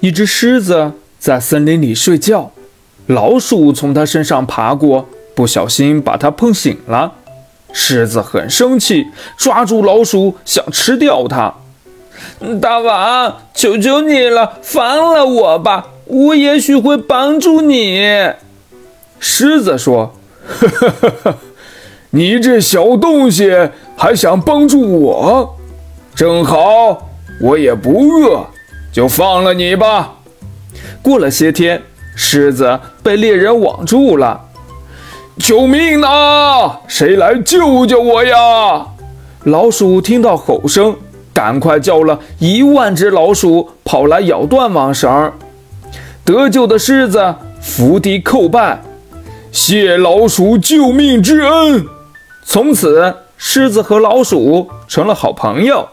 一只狮子在森林里睡觉，老鼠从它身上爬过，不小心把它碰醒了。狮子很生气，抓住老鼠想吃掉它。大王，求求你了，放了我吧，我也许会帮助你。狮子说：“呵呵呵呵，你这小东西还想帮助我？正好，我也不饿。”就放了你吧。过了些天，狮子被猎人网住了。救命啊！谁来救救我呀？老鼠听到吼声，赶快叫了一万只老鼠跑来咬断网绳。得救的狮子伏地叩拜，谢老鼠救命之恩。从此，狮子和老鼠成了好朋友。